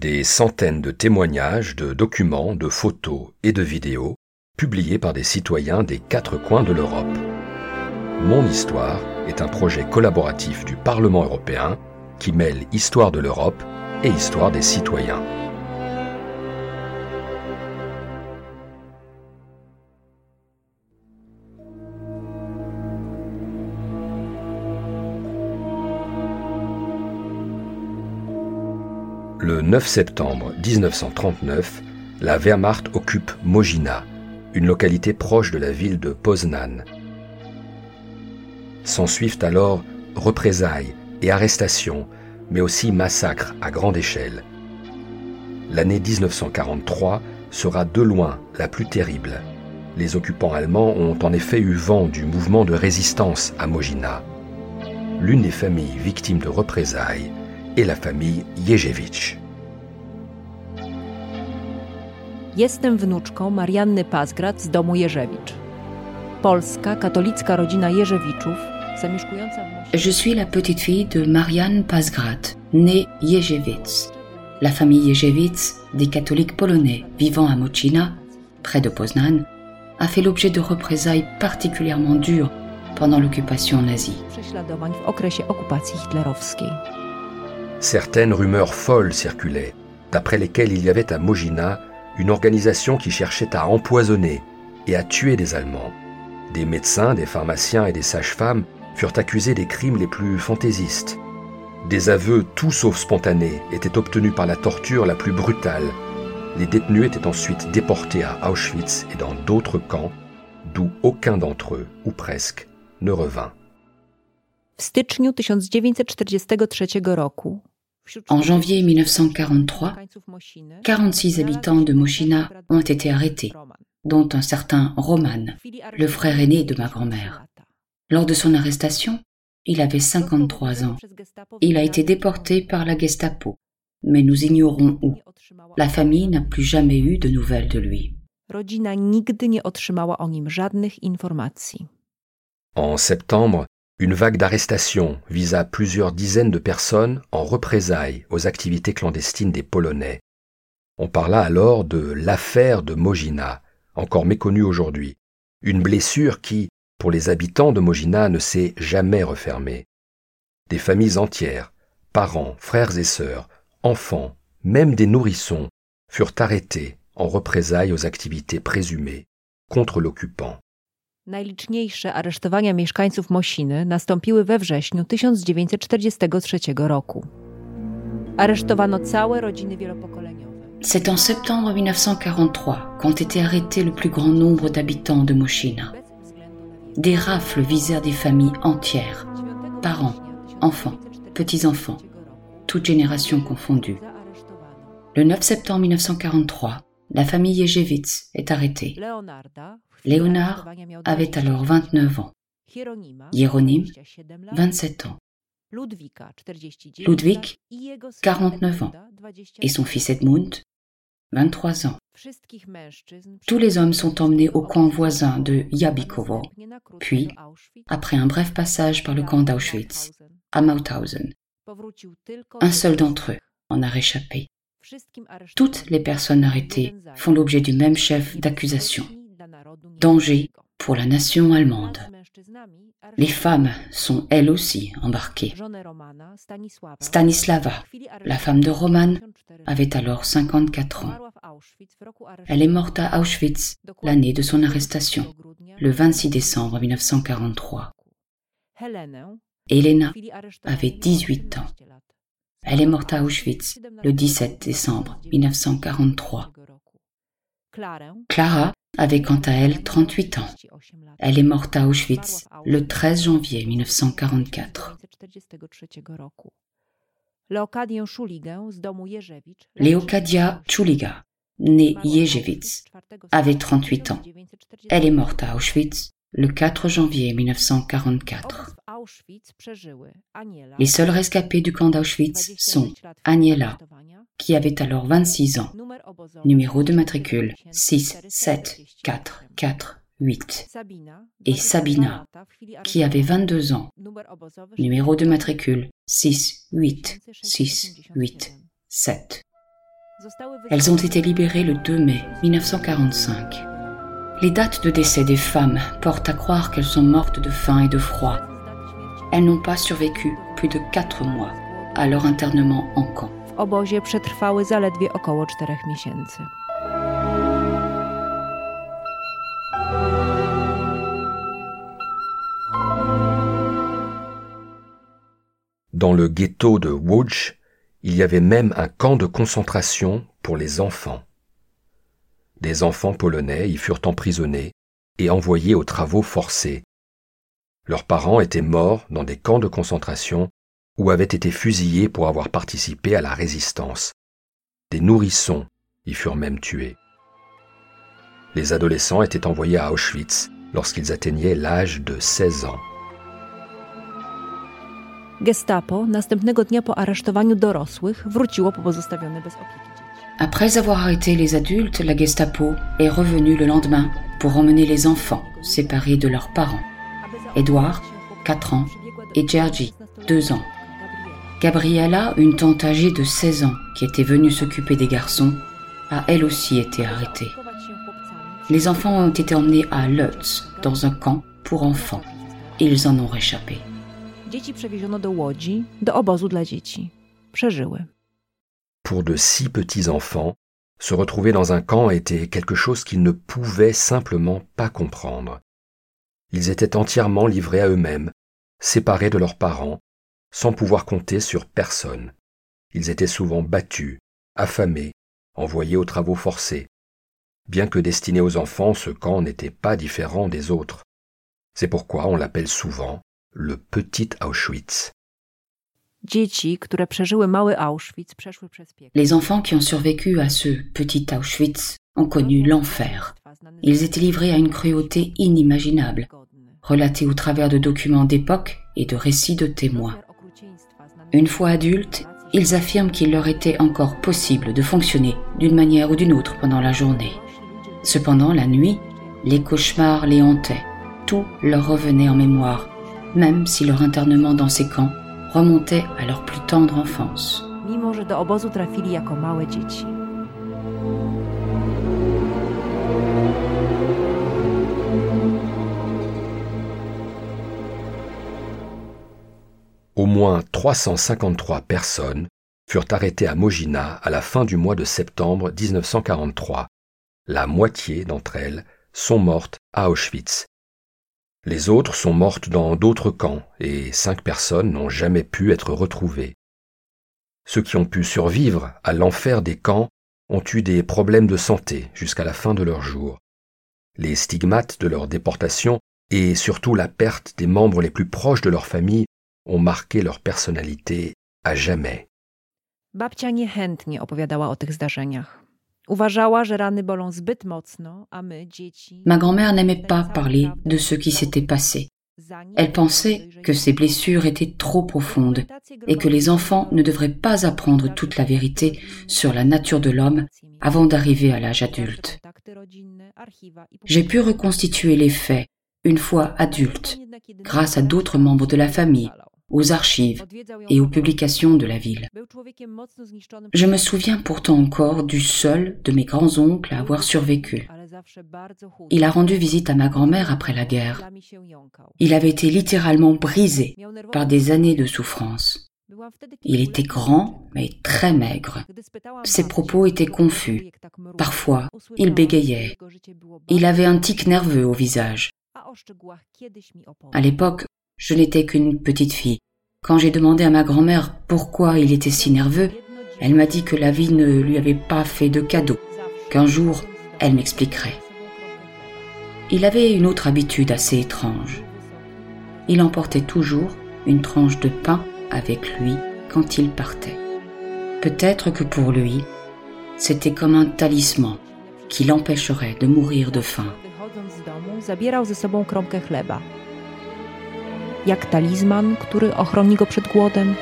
Des centaines de témoignages, de documents, de photos et de vidéos publiés par des citoyens des quatre coins de l'Europe. Mon histoire est un projet collaboratif du Parlement européen qui mêle histoire de l'Europe et histoire des citoyens. Le 9 septembre 1939, la Wehrmacht occupe Mojina, une localité proche de la ville de Poznan. S'ensuivent alors représailles et arrestations, mais aussi massacres à grande échelle. L'année 1943 sera de loin la plus terrible. Les occupants allemands ont en effet eu vent du mouvement de résistance à Mojina. L'une des familles victimes de représailles est la famille Jejewicz. Jestem wnuczką Marianny Pazgrat z domu Jerzewicz. Polska katolicka rodzina Jerzewiczów, zamieszkująca w Mosie... Je suis la petite fille de Marianne Pazgrat, née Jejewicz. La famille Jejewicz, des catholiques polonais vivant à Mocina, près de Poznan, a fait l'objet de représailles particulièrement dures pendant l'occupation nazie. Certaines rumeurs folles circulaient, d'après lesquelles il y avait à Mojina une organisation qui cherchait à empoisonner et à tuer des Allemands. Des médecins, des pharmaciens et des sages-femmes furent accusés des crimes les plus fantaisistes. Des aveux tout sauf spontanés étaient obtenus par la torture la plus brutale. Les détenus étaient ensuite déportés à Auschwitz et dans d'autres camps, d'où aucun d'entre eux, ou presque, ne revint. W styczniu 1943 roku wśród En janvier 1943, mieszkańców Mosiny 46 habitants de Moshina ont été arrêtés, dont un certain Roman, le frère aîné de ma grand-mère. Lors de son arrestation, il avait 53 ans. Il a été déporté par la Gestapo, mais nous ignorons où. La famille n'a plus jamais eu de nouvelles de lui. Rodzina nigdy nie otrzymała o nim żadnych informacji. En septembre, une vague d'arrestations visa plusieurs dizaines de personnes en représailles aux activités clandestines des Polonais. On parla alors de l'affaire de Mojina, encore méconnue aujourd'hui, une blessure qui, pour les habitants de Mojina, ne s'est jamais refermée. Des familles entières, parents, frères et sœurs, enfants, même des nourrissons, furent arrêtés en représailles aux activités présumées contre l'occupant. Najliczniejsze aresztowania mieszkańców Mosiny nastąpiły we wrześniu 1943 roku. Aresztowano całe rodziny wielopokoleniowe. C'est en septembre 1943 qu'ont été arrêtés le plus grand nombre d'habitants de Moshina. Des rafles visèrent des familles entières, parents, enfants, petits-enfants, toutes générations confondues. Le 9 septembre 1943, la famille Jejewicz est arrêtée. Léonard avait alors 29 ans, Hieronym, 27 ans, Ludwika, 49 Ludwig, i jego syn 49 ans, Edmunda, 20 et son fils Edmund, 23 ans. Tous les hommes sont emmenés au camp voisin de Jabikovo, krótko puis, après un bref passage par le camp d'Auschwitz, à Mauthausen. Un seul d'entre eux en a réchappé. Toutes les personnes arrêtées font l'objet du même chef d'accusation. Danger pour la nation allemande. Les femmes sont elles aussi embarquées. Stanislava, la femme de Roman, 54 avait alors 54 ans. Elle est morte à Auschwitz l'année de son arrestation, le 26 décembre 1943. Helenę Elena avait miała 18 ans. 18 lat. Elle est morte à Auschwitz le 17 décembre 1943. Klarę Clara avait quant à elle 38 ans. 38 lat. Elle est morte à Auschwitz le 13 janvier 1944. 1943 roku. Leokadię Szuligę z domu Jerzewicz. Leokadia Chuliga, née Jejewicz, avait 38 ans. Elle est morte à Auschwitz le 4 janvier 1944. Obóz w Auschwitz przeżyły. Aniela, Les seuls rescapés du camp d'Auschwitz sont 25 lat Aniela, aresztowania, qui avait alors 26 ans, numéro de matricule 6448, 6, 7, 4, 4, 8, Sabina, et 22 Sabina, qui avait aresztowania, 22 ans, numéro de matricule 6, 8, 6, 8, 7. Elles ont été libérées le 2 mai 1945. Les dates de décès des femmes portent à croire qu'elles sont mortes de faim et de froid. Elles n'ont pas survécu plus de 4 mois à leur internement en camp. W obozie przetrwały zaledwie około czterech miesięcy. Dans le ghetto de Łódź, il y avait même un camp de concentration pour les enfants. Des enfants polonais y furent emprisonnés et envoyés aux travaux forcés. Leurs parents étaient morts dans des camps de concentration ou avaient été fusillés pour avoir participé à la résistance. Des nourrissons y furent même tués. Les adolescents étaient envoyés à Auschwitz lorsqu'ils atteignaient l'âge de 16 ans. Gestapo następnego dnia po dorosłych wróciło po bez opieki. Après avoir arrêté les adultes, la Gestapo est revenue le lendemain pour emmener les enfants séparés de leurs parents. Edouard, 4 ans, et Georgie, 2 ans. Gabriella, une tante âgée de 16 ans qui était venue s'occuper des garçons, a elle aussi été arrêtée. Les enfants ont été emmenés à Lutz, dans un camp pour enfants. Ils en ont réchappé. Pour de si petits enfants, se retrouver dans un camp était quelque chose qu'ils ne pouvaient simplement pas comprendre. Ils étaient entièrement livrés à eux-mêmes, séparés de leurs parents, sans pouvoir compter sur personne. Ils étaient souvent battus, affamés, envoyés aux travaux forcés. Bien que destiné aux enfants, ce camp n'était pas différent des autres. C'est pourquoi on l'appelle souvent le petit Auschwitz. Dzieci, które przeżyły mały Auschwitz, przeszły przez piekło. Les enfants qui ont survécu à ce petit Auschwitz ont connu l'enfer. Ils étaient livrés à une cruauté inimaginable, relatée au travers de documents d'époque et de récits de témoins. Une fois adultes, ils affirment qu'il leur était encore possible de fonctionner d'une manière ou d'une autre pendant la journée. Cependant, la nuit, les cauchemars les hantaient. Tout leur revenait en mémoire, même si leur internement dans ces camps remontait à leur plus tendre enfance. Mimo, że do obozu trafili jako małe dzieci. Au moins 353 personnes furent arrêtées à Mogina à la fin du mois de septembre 1943. La moitié d'entre elles sont mortes à Auschwitz. Les autres sont mortes dans d'autres camps et cinq personnes n'ont jamais pu être retrouvées. Ceux qui ont pu survivre à l'enfer des camps ont eu des problèmes de santé jusqu'à la fin de leur jour. Les stigmates de leur déportation et surtout la perte des membres les plus proches de leur famille ont marqué leur personnalité à jamais. Babcia o tych zdarzeniach. Uważała, że rany bolą zbyt mocno, a my, dzieci... Ma grand-mère n'aimait pas parler de ce qui s'était passé. Elle pensait que ces blessures étaient trop profondes et que les enfants ne devraient pas apprendre toute la vérité sur la nature de l'homme avant d'arriver à l'âge adulte. J'ai pu reconstituer les faits une fois adulte grâce à d'autres membres de la famille, aux archives et aux publications de la ville. Je me souviens pourtant encore du seul de mes grands-oncles à avoir survécu. Il a rendu visite à ma grand-mère après la guerre. Il avait été littéralement brisé par des années de souffrance. Il était grand, mais très maigre. Ses propos étaient confus. Parfois, il bégayait. Il avait un tic nerveux au visage. À l'époque, je n'étais qu'une petite fille. Quand j'ai demandé à ma grand-mère pourquoi il était si nerveux, elle m'a dit que la vie ne lui avait pas fait de cadeau, qu'un jour elle m'expliquerait. Il avait une autre habitude assez étrange. Il emportait toujours une tranche de pain avec lui quand il partait. Peut-être que pour lui, c'était comme un talisman qui l'empêcherait de mourir de faim. Jak talizman, który ochroni go przed głodem.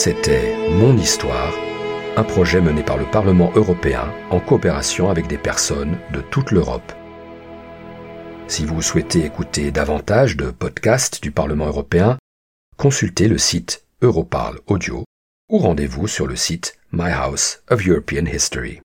C'était Mon Histoire, un projet mené par le Parlement européen en coopération avec des personnes de toute l'Europe. Si vous souhaitez écouter davantage de podcasts du Parlement européen, consultez le site Europarl Audio ou rendez-vous sur le site My House of European History.